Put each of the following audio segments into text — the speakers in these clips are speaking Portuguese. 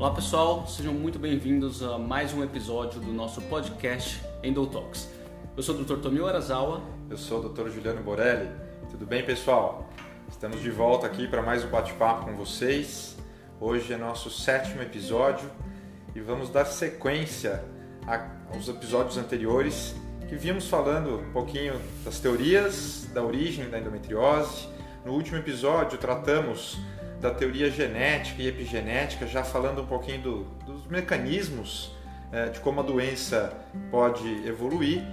Olá pessoal, sejam muito bem-vindos a mais um episódio do nosso podcast Endotalks. Eu sou o Dr. Tomio Arazawa. Eu sou o Dr. Juliano Borelli. Tudo bem, pessoal? Estamos de volta aqui para mais um bate-papo com vocês. Hoje é nosso sétimo episódio e vamos dar sequência aos episódios anteriores que vimos falando um pouquinho das teorias da origem da endometriose. No último episódio tratamos da teoria genética e epigenética, já falando um pouquinho do, dos mecanismos é, de como a doença pode evoluir.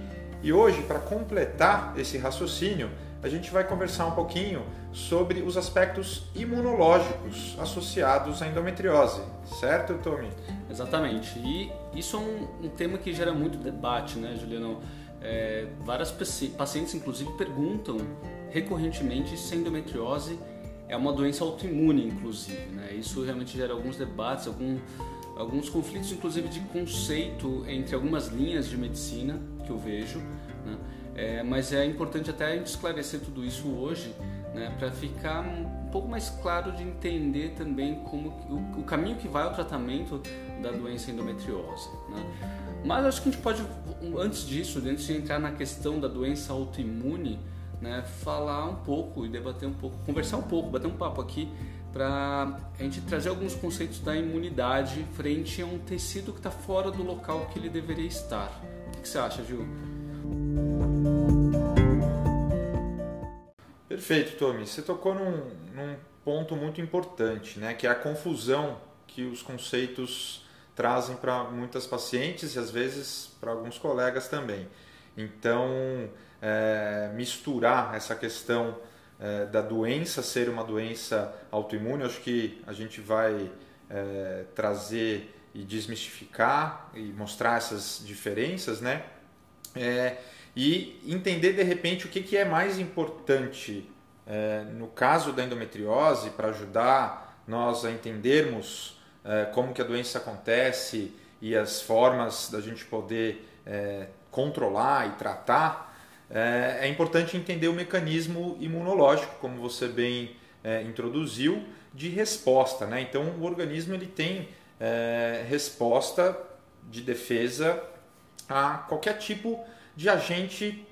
E hoje, para completar esse raciocínio, a gente vai conversar um pouquinho sobre os aspectos imunológicos associados à endometriose, certo, Tommy? Exatamente. E isso é um, um tema que gera muito debate, né, Juliano? É, várias pacientes, inclusive, perguntam recorrentemente se a endometriose é uma doença autoimune, inclusive. Né? Isso realmente gera alguns debates, algum, alguns conflitos, inclusive de conceito entre algumas linhas de medicina que eu vejo. Né? É, mas é importante até a gente esclarecer tudo isso hoje, né? para ficar um pouco mais claro de entender também como o, o, caminho que vai ao tratamento da doença endometriose. Né? Mas acho que a gente pode, antes disso, antes de entrar na questão da doença autoimune, né, falar um pouco e debater um pouco, conversar um pouco, bater um papo aqui para a gente trazer alguns conceitos da imunidade frente a um tecido que está fora do local que ele deveria estar. O que você acha, Gil? Perfeito, Tommy. Você tocou num, num ponto muito importante, né, que é a confusão que os conceitos trazem para muitas pacientes e às vezes para alguns colegas também. Então, é, misturar essa questão é, da doença ser uma doença autoimune, acho que a gente vai é, trazer e desmistificar e mostrar essas diferenças, né? É, e entender de repente o que, que é mais importante é, no caso da endometriose para ajudar nós a entendermos é, como que a doença acontece e as formas da gente poder controlar e tratar é, é importante entender o mecanismo imunológico, como você bem é, introduziu, de resposta. Né? Então, o organismo ele tem é, resposta de defesa a qualquer tipo de agente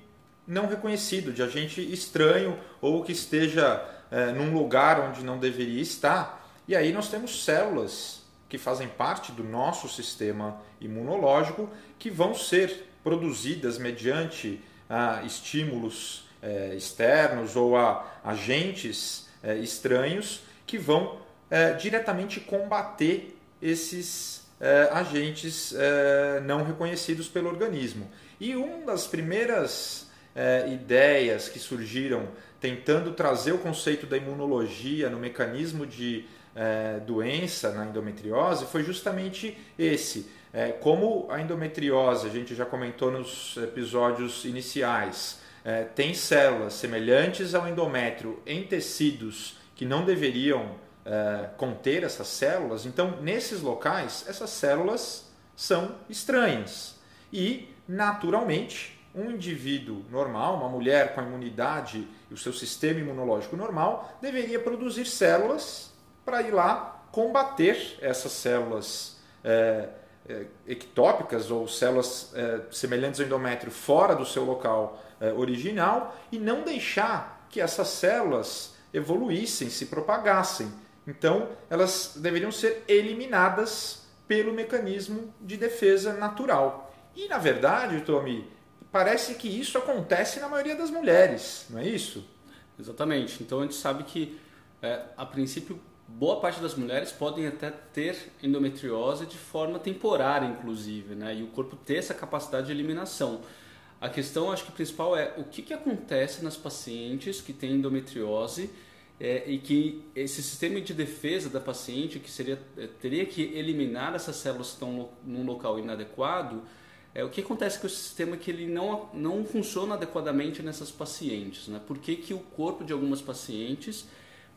não reconhecido, de agente estranho ou que esteja é, num lugar onde não deveria estar. E aí nós temos células que fazem parte do nosso sistema imunológico que vão ser produzidas mediante a estímulos é, externos ou a agentes é, estranhos que vão é, diretamente combater esses é, agentes é, não reconhecidos pelo organismo. E uma das primeiras é, ideias que surgiram tentando trazer o conceito da imunologia no mecanismo de doença na endometriose foi justamente esse é, como a endometriose, a gente já comentou nos episódios iniciais, é, tem células semelhantes ao endométrio em tecidos que não deveriam é, conter essas células, então nesses locais essas células são estranhas. E, naturalmente, um indivíduo normal, uma mulher com a imunidade e o seu sistema imunológico normal, deveria produzir células para ir lá combater essas células é, ectópicas ou células é, semelhantes ao endométrio fora do seu local é, original e não deixar que essas células evoluíssem, se propagassem. Então, elas deveriam ser eliminadas pelo mecanismo de defesa natural. E, na verdade, Tommy, parece que isso acontece na maioria das mulheres, não é isso? Exatamente. Então, a gente sabe que, é, a princípio, boa parte das mulheres podem até ter endometriose de forma temporária, inclusive, né? E o corpo ter essa capacidade de eliminação. A questão, acho que principal é o que, que acontece nas pacientes que têm endometriose é, e que esse sistema de defesa da paciente, que seria, é, teria que eliminar essas células que estão num local inadequado, é, o que acontece com esse sistema que ele não, não funciona adequadamente nessas pacientes? Né? Por que, que o corpo de algumas pacientes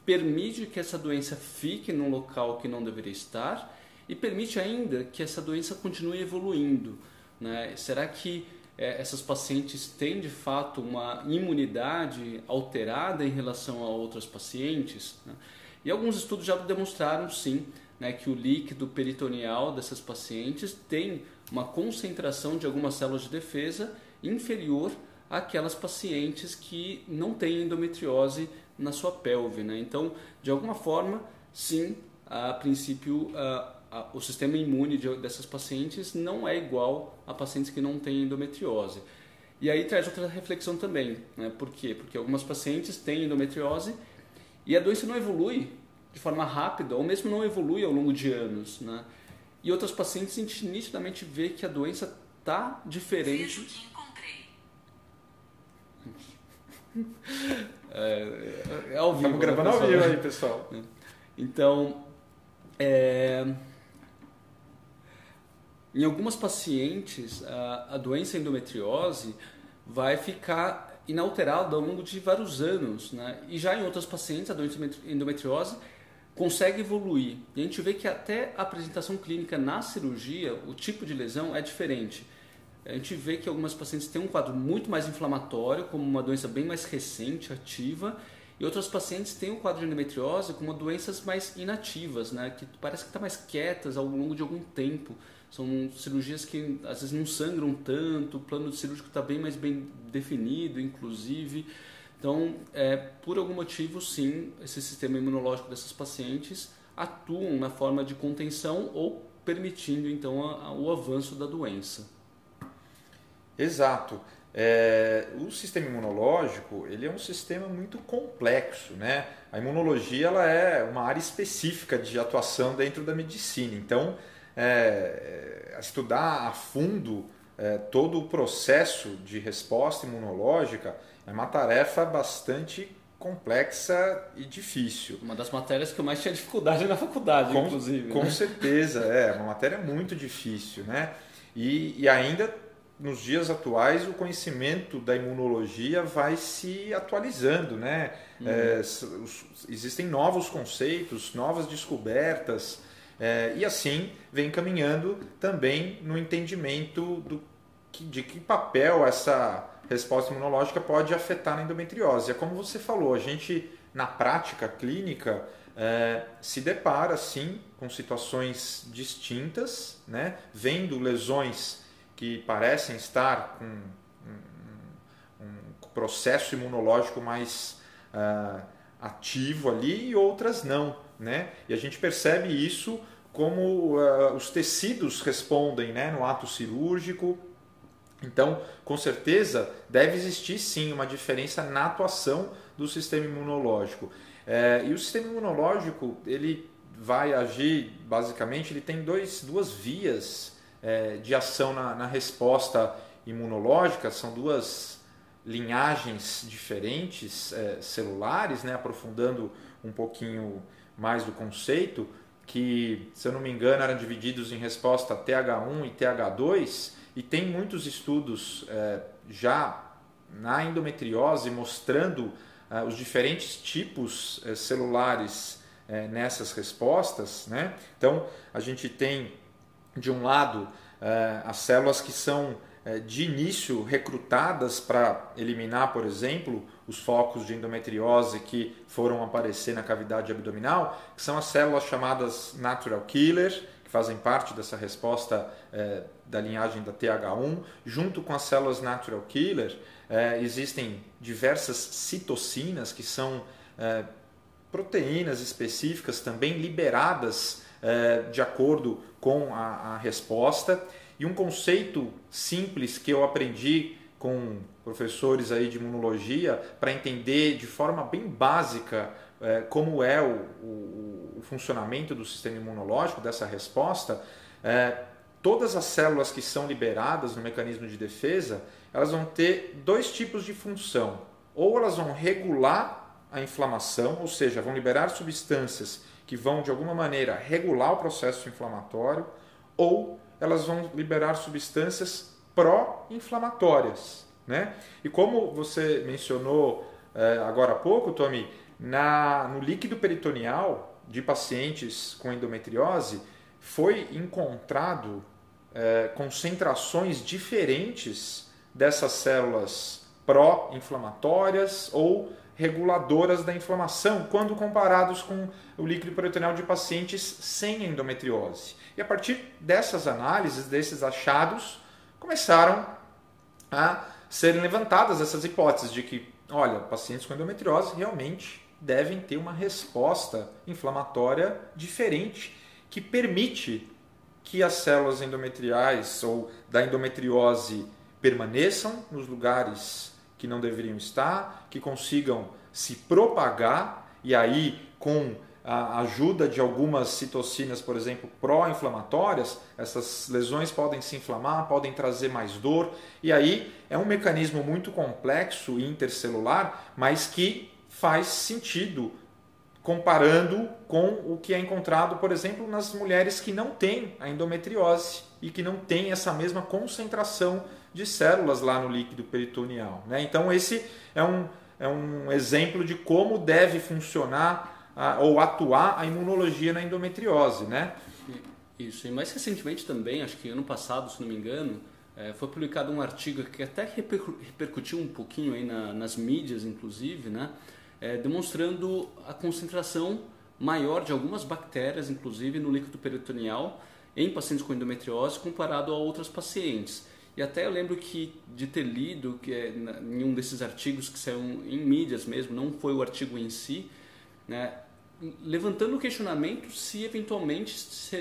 permite que essa doença fique num local que não deveria estar e permite ainda que essa doença continue evoluindo. Né? Será que é, essas pacientes têm de fato uma imunidade alterada em relação a outras pacientes? Né? E alguns estudos já demonstraram sim né, que o líquido peritoneal dessas pacientes tem uma concentração de algumas células de defesa inferior àquelas pacientes que não têm endometriose na sua pelve. Né? Então, de alguma forma, sim, a princípio, a, a, o sistema imune de, dessas pacientes não é igual a pacientes que não têm endometriose. E aí traz outra reflexão também. Né? Por quê? Porque algumas pacientes têm endometriose e a doença não evolui de forma rápida, ou mesmo não evolui ao longo de anos. Né? E outras pacientes a gente nitidamente vê que a doença está diferente. É, é, é ao vivo. Estamos gravando né, ao vivo aí, pessoal. Então, é, em algumas pacientes, a, a doença endometriose vai ficar inalterada ao longo de vários anos. Né? E já em outras pacientes, a doença endometriose consegue evoluir. E a gente vê que até a apresentação clínica na cirurgia, o tipo de lesão é diferente. A gente vê que algumas pacientes têm um quadro muito mais inflamatório, como uma doença bem mais recente, ativa, e outras pacientes têm um quadro de endometriose como doenças mais inativas, né? que parece que estão tá mais quietas ao longo de algum tempo. São cirurgias que às vezes não sangram tanto, o plano cirúrgico está bem mais bem definido, inclusive. Então, é, por algum motivo, sim, esse sistema imunológico dessas pacientes atuam na forma de contenção ou permitindo então a, a, o avanço da doença. Exato. É, o sistema imunológico ele é um sistema muito complexo, né? A imunologia ela é uma área específica de atuação dentro da medicina. Então, é, é estudar a fundo é, todo o processo de resposta imunológica é uma tarefa bastante complexa e difícil. Uma das matérias que eu mais tinha dificuldade na faculdade, com, inclusive. Com né? certeza, é uma matéria muito difícil, né? E, e ainda nos dias atuais o conhecimento da imunologia vai se atualizando, né? Uhum. É, existem novos conceitos, novas descobertas é, e assim vem caminhando também no entendimento do, de que papel essa resposta imunológica pode afetar na endometriose. É como você falou, a gente na prática clínica é, se depara sim com situações distintas, né? vendo lesões que parecem estar com um, um processo imunológico mais uh, ativo ali e outras não. Né? E a gente percebe isso como uh, os tecidos respondem né, no ato cirúrgico. Então, com certeza, deve existir sim uma diferença na atuação do sistema imunológico. É, e o sistema imunológico ele vai agir basicamente, ele tem dois, duas vias é, de ação na, na, resposta imunológica, são duas linhagens diferentes é, celulares, né, aprofundando um pouquinho mais do conceito, que, se eu não me engano, eram divididos em resposta TH1 e TH2, e tem muitos estudos é, já na endometriose mostrando é, os diferentes tipos é, celulares é, nessas respostas. Né? Então, a gente tem de um lado, eh, as células que são eh, de início recrutadas para eliminar, por exemplo, os focos de endometriose que foram aparecer na cavidade abdominal, que são as células chamadas natural killer, que fazem parte dessa resposta eh, da linhagem da TH1. Junto com as células natural killer, existem diversas citocinas, que são proteínas específicas também liberadas de acordo com a, a resposta. E um conceito simples que eu aprendi com professores aí de imunologia para entender de forma bem básica é, como é o, o, o, funcionamento do sistema imunológico, dessa resposta, é, todas as células que são liberadas no mecanismo de defesa, elas vão ter dois tipos de função. Ou elas vão regular a inflamação, ou seja, vão liberar substâncias que vão de alguma maneira regular o processo inflamatório ou elas vão liberar substâncias pró-inflamatórias. Né? E como você mencionou é, agora há pouco, Tommy, na, no líquido peritoneal de pacientes com endometriose foi encontrado é, concentrações diferentes dessas células pró-inflamatórias ou reguladoras da inflamação quando comparados com o líquido peritoneal de pacientes sem endometriose. E a partir dessas análises, desses achados, começaram a serem levantadas essas hipóteses de que, olha, pacientes com endometriose realmente devem ter uma resposta inflamatória diferente que permite que as células endometriais ou da endometriose permaneçam nos lugares que não deveriam estar, que consigam se propagar e aí com a ajuda de algumas citocinas, por exemplo, pró-inflamatórias, essas lesões podem se inflamar, podem trazer mais dor, e aí é um mecanismo muito complexo intercelular, mas que faz sentido comparando com o que é encontrado, por exemplo, nas mulheres que não têm a endometriose e que não têm essa mesma concentração de células lá no líquido peritoneal. Né? Então, esse é um, é um exemplo de como deve funcionar a, ou atuar a imunologia na endometriose. Né? Isso, e mais recentemente também, acho que ano passado, se não me engano, é, foi publicado um artigo que até repercutiu um pouquinho aí na, nas mídias, inclusive, né? É, demonstrando a concentração maior de algumas bactérias, inclusive no líquido peritoneal, em pacientes com endometriose comparado a outras pacientes. E até eu lembro que de ter lido que é, em um desses artigos que saiu em mídias mesmo, não foi o artigo em si, né, levantando o questionamento se eventualmente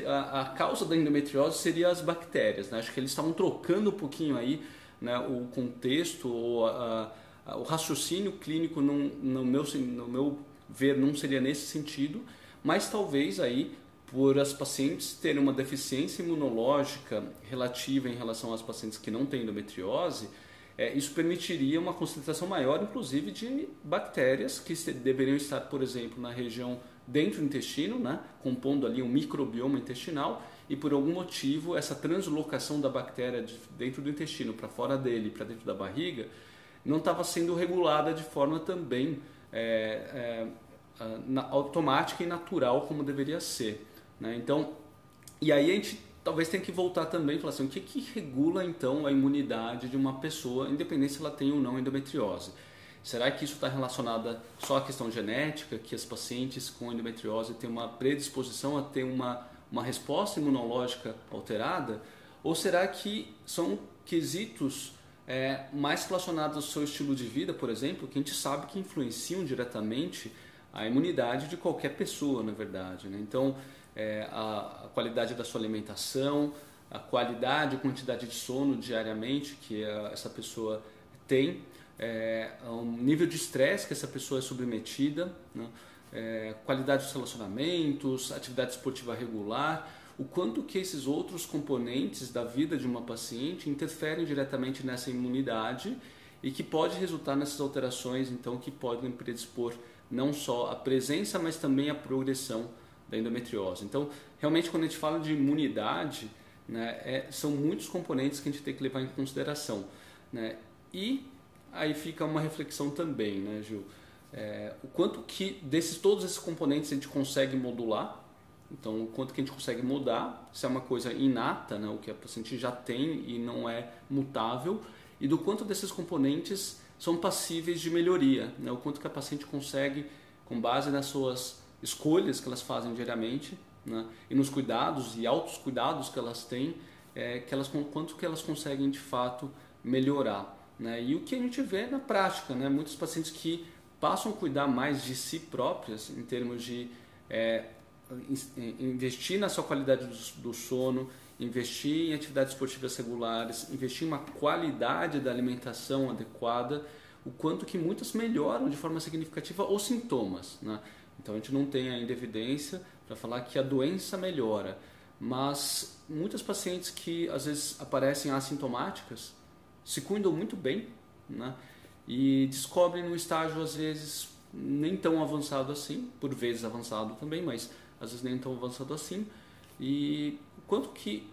a, causa da endometriose seria as bactérias. Né? Acho que eles estavam trocando um pouquinho aí né, o contexto ou a, a, o raciocínio clínico, no, meu, no meu ver, não seria nesse sentido, mas talvez aí por as pacientes terem uma deficiência imunológica relativa em relação às pacientes que não têm endometriose, é, isso permitiria uma concentração maior, inclusive, de bactérias que deveriam estar, por exemplo, na região dentro do intestino, né, compondo ali um microbioma intestinal, e por algum motivo essa translocação da bactéria de dentro do intestino para fora dele, para dentro da barriga, não estava sendo regulada de forma também é, é, automática e natural como deveria ser. Né? Então, e aí a gente talvez tenha que voltar também e falar assim, o que, que regula então a imunidade de uma pessoa, independente se ela tem ou não endometriose? Será que isso está relacionado só à questão genética, que as pacientes com endometriose têm uma predisposição a ter uma, uma resposta imunológica alterada? Ou será que são quesitos é, mais relacionados ao seu estilo de vida, por exemplo, que a gente sabe que influenciam diretamente a imunidade de qualquer pessoa, na verdade. Né? Então, é, a, a, qualidade da sua alimentação, a qualidade e quantidade de sono diariamente que a, essa pessoa tem, é, um nível de estresse que essa pessoa é submetida, né? é, qualidade dos relacionamentos, atividade esportiva regular, o quanto que esses outros componentes da vida de uma paciente interferem diretamente nessa imunidade e que pode resultar nessas alterações, então, que podem predispor não só a presença, mas também a progressão da endometriose. Então, realmente, quando a gente fala de imunidade, né, é, são muitos componentes que a gente tem que levar em consideração. Né? E aí fica uma reflexão também, né, Gil? É, o quanto que desses todos esses componentes a gente consegue modular, então o quanto que a gente consegue mudar, se é uma coisa inata, né, o que a paciente já tem e não é mutável, e do quanto desses componentes são passíveis de melhoria, né, o quanto que a paciente consegue, com base nas suas escolhas que elas fazem diariamente né? e nos cuidados e altos cuidados que elas têm, é, que elas, quanto que elas conseguem de fato melhorar. Né? E o que a gente vê na prática, né? muitos pacientes que passam a cuidar mais de si próprias em termos de é, investir na sua qualidade do, do sono, investir em atividades esportivas regulares, investir em uma qualidade da alimentação adequada, o quanto que muitas melhoram de forma significativa os sintomas. Né? Então a gente não tem ainda evidência para falar que a doença melhora, mas muitas pacientes que às vezes aparecem assintomáticas se cuidam muito bem né? e descobrem no estágio às vezes nem tão avançado assim, por vezes avançado também, mas às vezes nem tão avançado assim. E quanto que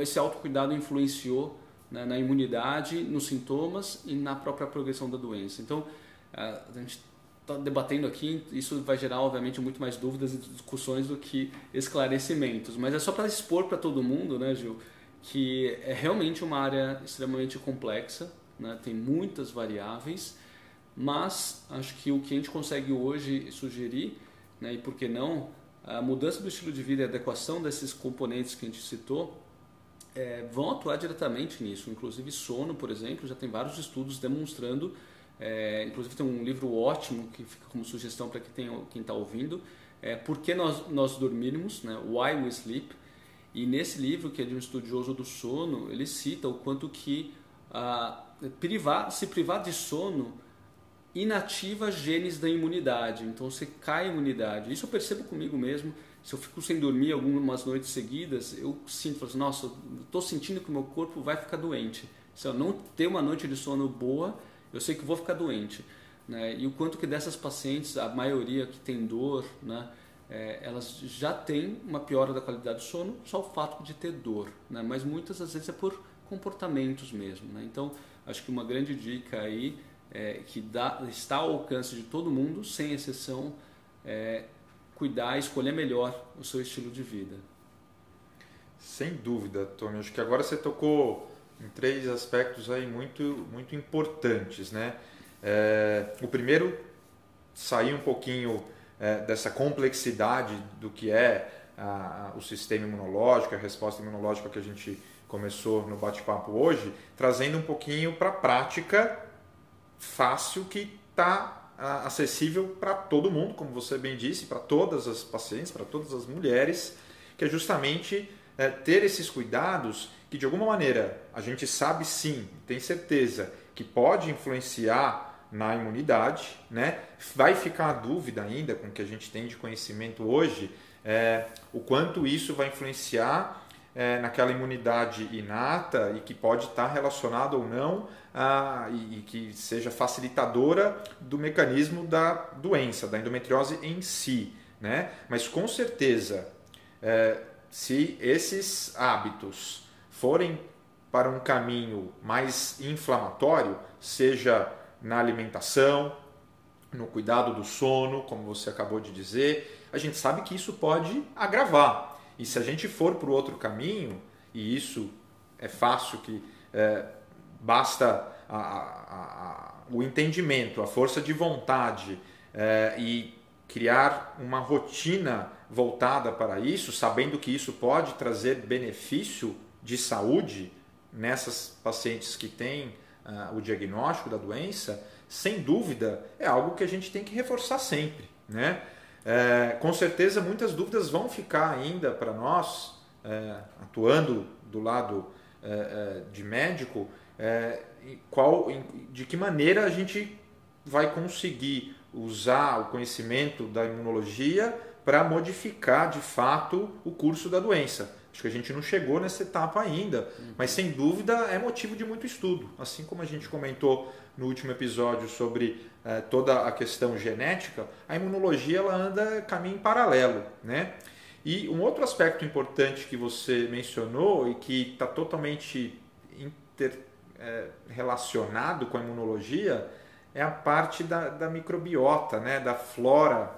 esse autocuidado influenciou né, na imunidade, nos sintomas e na própria progressão da doença. Então, a gente está debatendo aqui, isso vai gerar, obviamente, muito mais dúvidas e discussões do que esclarecimentos. Mas é só para expor para todo mundo, né, Gil, que é realmente uma área extremamente complexa, né, tem muitas variáveis, mas acho que o que a gente consegue hoje sugerir, né, e por que não, a mudança do estilo de vida e a adequação desses componentes que a gente citou é, vão atuar diretamente nisso. Inclusive sono, por exemplo, já tem vários estudos demonstrando, é, inclusive tem um livro ótimo que fica como sugestão para quem está ouvindo, é, Por que nós, nós dormirmos, né, Why We Sleep, e nesse livro, que é de um estudioso do sono, ele cita o quanto que ah, privar, se privar de sono inativa genes da imunidade. Então você cai a imunidade. Isso eu percebo comigo mesmo. Se eu fico sem dormir algumas noites seguidas, eu sinto, assim, nossa, estou sentindo que o meu corpo vai ficar doente. Se eu não ter uma noite de sono boa, eu sei que vou ficar doente. Né? E o quanto que dessas pacientes, a maioria que tem dor, né? É, elas já têm uma piora da qualidade do sono, só o fato de ter dor. Né? Mas muitas às vezes é por comportamentos mesmo. Né? Então, acho que uma grande dica aí é, que dá, está ao alcance de todo mundo, sem exceção, é cuidar, escolher melhor o seu estilo de vida. Sem dúvida, Tony. Acho que agora você tocou em três aspectos aí muito, muito importantes, né? É, o primeiro, sair um pouquinho é, dessa complexidade do que é a, a, o sistema imunológico, a resposta imunológica que a gente começou no bate-papo hoje, trazendo um pouquinho para a prática fácil que está acessível para todo mundo, como você bem disse, para todas as pacientes, para todas as mulheres, que é justamente é, ter esses cuidados que de alguma maneira a gente sabe sim, tem certeza que pode influenciar na imunidade, né? Vai ficar a dúvida ainda com o que a gente tem de conhecimento hoje, é, o quanto isso vai influenciar é, naquela imunidade inata e que pode estar relacionado ou não a, e, e, que seja facilitadora do mecanismo da doença, da endometriose em si, né? Mas com certeza, é, se esses hábitos forem para um caminho mais inflamatório, seja na alimentação, no cuidado do sono, como você acabou de dizer, a gente sabe que isso pode agravar. E se a gente for para o outro caminho, e isso é fácil que é, basta a, a, a, o entendimento, a força de vontade é, e criar uma rotina voltada para isso, sabendo que isso pode trazer benefício de saúde nessas pacientes que têm uh, o diagnóstico da doença, sem dúvida é algo que a gente tem que reforçar sempre. Né? É, com certeza muitas dúvidas vão ficar ainda para nós, é, atuando do lado é, é de médico, é, qual, de que maneira a gente vai conseguir usar o conhecimento da imunologia para modificar de fato o curso da doença. Acho que a gente não chegou nessa etapa ainda, mas sem dúvida é motivo de muito estudo. Assim como a gente comentou no último episódio sobre eh, toda a questão genética, a imunologia ela anda caminho em paralelo, né? E um outro aspecto importante que você mencionou e que está totalmente inter, eh, relacionado com a imunologia é a parte da, da microbiota, né? da flora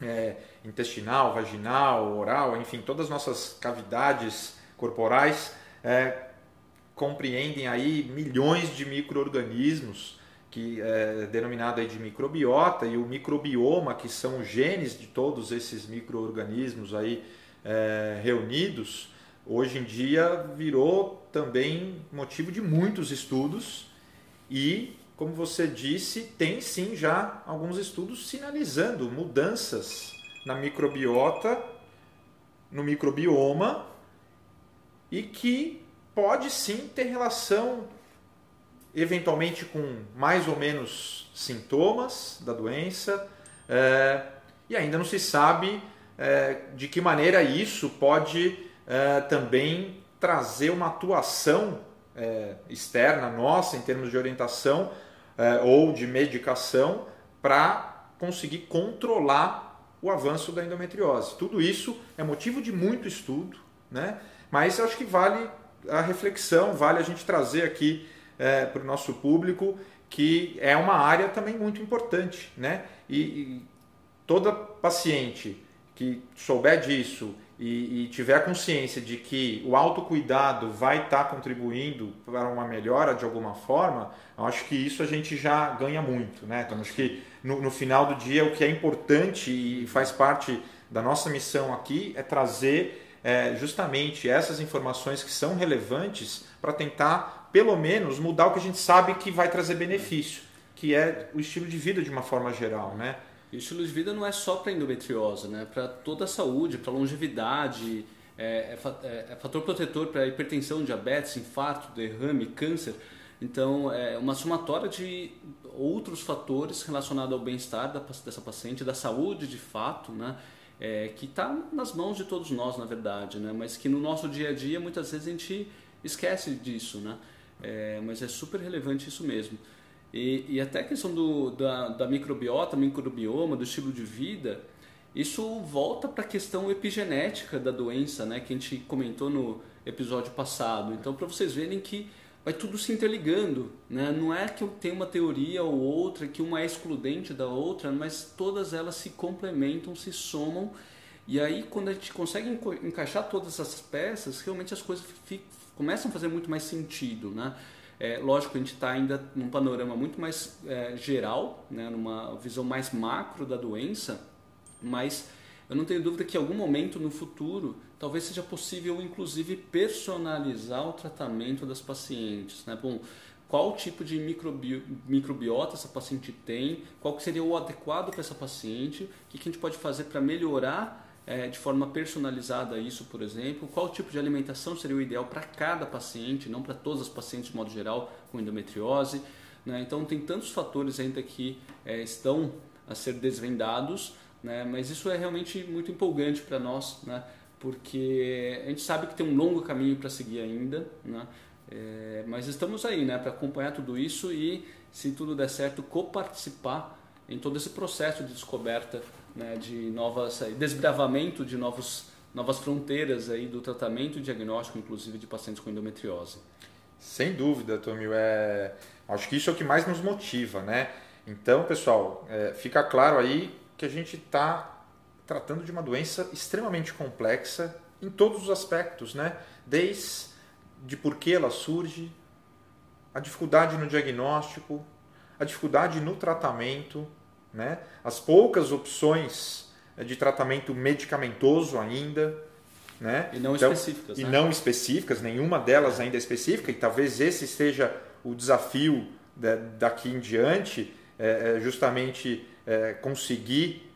é, intestinal, vaginal, oral, enfim, todas as nossas cavidades corporais é, compreendem aí milhões de micro-organismos, que é denominado aí de microbiota, e o microbioma, que são os genes de todos esses micro-organismos aí é, reunidos, hoje em dia virou também motivo de muitos estudos e como você disse, tem sim já alguns estudos sinalizando mudanças na microbiota, no microbioma, e que pode sim ter relação eventualmente com mais ou menos sintomas da doença, é, e ainda não se sabe é, de que maneira isso pode é, também trazer uma atuação externa nossa em termos de orientação é, ou de medicação para conseguir controlar o avanço da endometriose. Tudo isso é motivo de muito estudo, né? mas acho que vale a reflexão, vale a gente trazer aqui é, para o nosso público que é uma área também muito importante. Né? E, e toda paciente que souber disso e, e tiver consciência de que o autocuidado vai estar tá contribuindo para uma melhora de alguma forma, acho que isso a gente já ganha muito. Né? Então, acho que no, no final do dia o que é importante e faz parte da nossa missão aqui é trazer é, justamente essas informações que são relevantes para tentar, pelo menos, mudar o que a gente sabe que vai trazer benefício, que é o estilo de vida de uma forma geral. Né? E o estilo de vida não é só para endometriose, né? para toda a saúde, para longevidade, é, é, é, fator protetor para hipertensão, diabetes, infarto, derrame, câncer. Então, é uma somatória de outros fatores relacionados ao bem-estar dessa paciente, da saúde de fato, né? É, que está nas mãos de todos nós, na verdade, né? mas que no nosso dia a dia muitas vezes a gente esquece disso, né? É, mas é super relevante isso mesmo. E, e até a questão do, da, da microbiota, microbioma, do estilo de vida, isso volta para a questão epigenética da doença, né, que a gente comentou no episódio passado. Então, para vocês verem que vai tudo se interligando, né? Não é que eu tenho uma teoria ou outra, que uma é excludente da outra, mas todas elas se complementam, se somam. E aí, quando a gente consegue encaixar todas essas peças, realmente as coisas começam a fazer muito mais sentido, né? É, lógico, a gente está ainda num panorama muito mais é, geral, né, numa visão mais macro da doença, mas eu não tenho dúvida que em algum momento no futuro talvez seja possível, inclusive, personalizar o tratamento das pacientes. Né? Bom, qual tipo de microbi microbiota essa paciente tem, qual seria o adequado para essa paciente, o que, que a gente pode fazer para melhorar é, de forma personalizada isso, por exemplo, qual tipo de alimentação seria o ideal para cada paciente, não para todas as pacientes de modo geral com endometriose. Né? Então tem tantos fatores ainda que é, estão a ser desvendados, né? mas isso é realmente muito empolgante para nós, né? porque a gente sabe que tem um longo caminho para seguir ainda, né? É, mas estamos aí né? para acompanhar tudo isso e, se tudo der certo, coparticipar em todo esse processo de descoberta né, de novas desbravamento de novos novas fronteiras aí do tratamento e diagnóstico, inclusive de pacientes com endometriose. Sem dúvida, Tomil, é acho que isso é o que mais nos motiva, né? Então, pessoal, é, fica claro aí que a gente está tratando de uma doença extremamente complexa em todos os aspectos, né? Desde de por que ela surge, a dificuldade no diagnóstico, a dificuldade no tratamento, né? as poucas opções eh, de tratamento medicamentoso ainda. Né? E não então, específicas. E né? não específicas, nenhuma delas ainda é específica, e talvez esse seja o desafio daqui em diante, é, justamente é, conseguir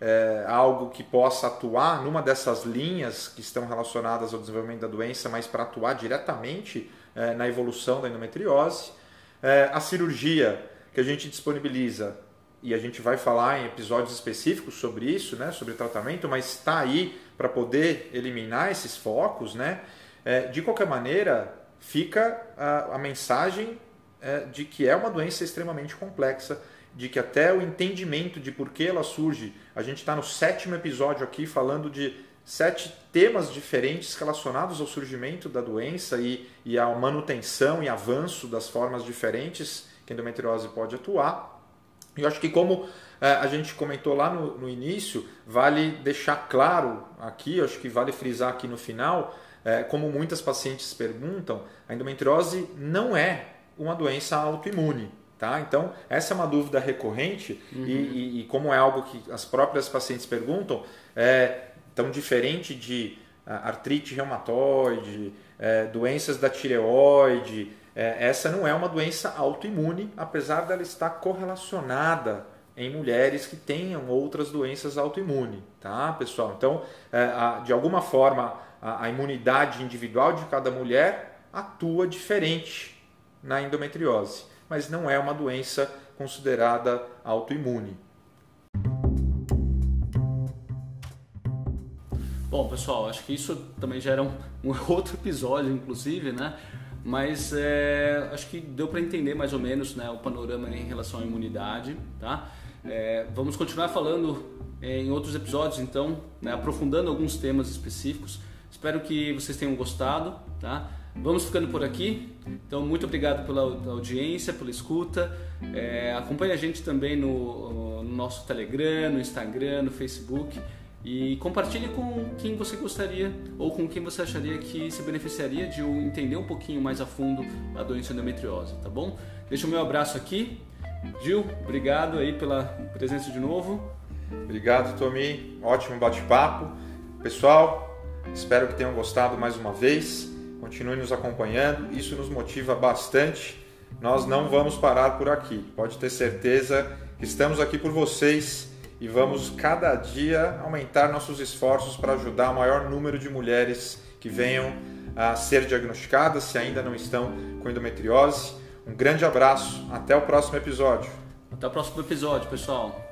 algo que possa atuar numa dessas linhas que estão relacionadas ao desenvolvimento da doença, mas para atuar diretamente na evolução da endometriose. a cirurgia que a gente disponibiliza e a gente vai falar em episódios específicos sobre isso, né, sobre tratamento, mas está aí para poder eliminar esses focos, né? É, de qualquer maneira, fica a, a mensagem é, de que é uma doença extremamente complexa, de que até o entendimento de por que ela surge, a gente está no sétimo episódio aqui falando de sete temas diferentes relacionados ao surgimento da doença e, e à manutenção e avanço das formas diferentes que a endometriose pode atuar. E eu acho que como é, a gente comentou lá no, no, início, vale deixar claro aqui, acho que vale frisar aqui no final, é, como muitas pacientes perguntam, a endometriose não é uma doença autoimune. Tá? Então, essa é uma dúvida recorrente uhum. e, e, e, como é algo que as próprias pacientes perguntam, é tão diferente de artrite reumatoide, é, doenças da tireoide, é, essa não é uma doença autoimune, apesar dela estar correlacionada em mulheres que tenham outras doenças autoimunes, tá, pessoal? Então, é, a, de alguma forma, a, a imunidade individual de cada mulher atua diferente na endometriose, mas não é uma doença considerada autoimune. Bom, pessoal, acho que isso também já era um, um outro episódio, inclusive, né? Mas é, acho que deu para entender mais ou menos né, o panorama em relação à imunidade, tá? É, vamos continuar falando é, em outros episódios, então, né, aprofundando alguns temas específicos. Espero que vocês tenham gostado, tá? Vamos ficando por aqui. Então, muito obrigado pela audiência, pela escuta. É, acompanhe a gente também no, no nosso Telegram, no Instagram, no Facebook. E compartilhe com quem você gostaria ou com quem você acharia que se beneficiaria de entender um pouquinho mais a fundo a doença endometriose, tá bom? Deixa o meu abraço aqui. Gil, obrigado aí pela presença de novo. Obrigado, Tomi. Ótimo bate-papo. Pessoal, espero que tenham gostado mais uma vez. Continue nos acompanhando, isso nos motiva bastante. Nós não vamos parar por aqui. Pode ter certeza que estamos aqui por vocês e vamos cada dia aumentar nossos esforços para ajudar o maior número de mulheres que venham a ser diagnosticadas se ainda não estão com endometriose. Um grande abraço, até o próximo episódio. Até o próximo episódio, pessoal.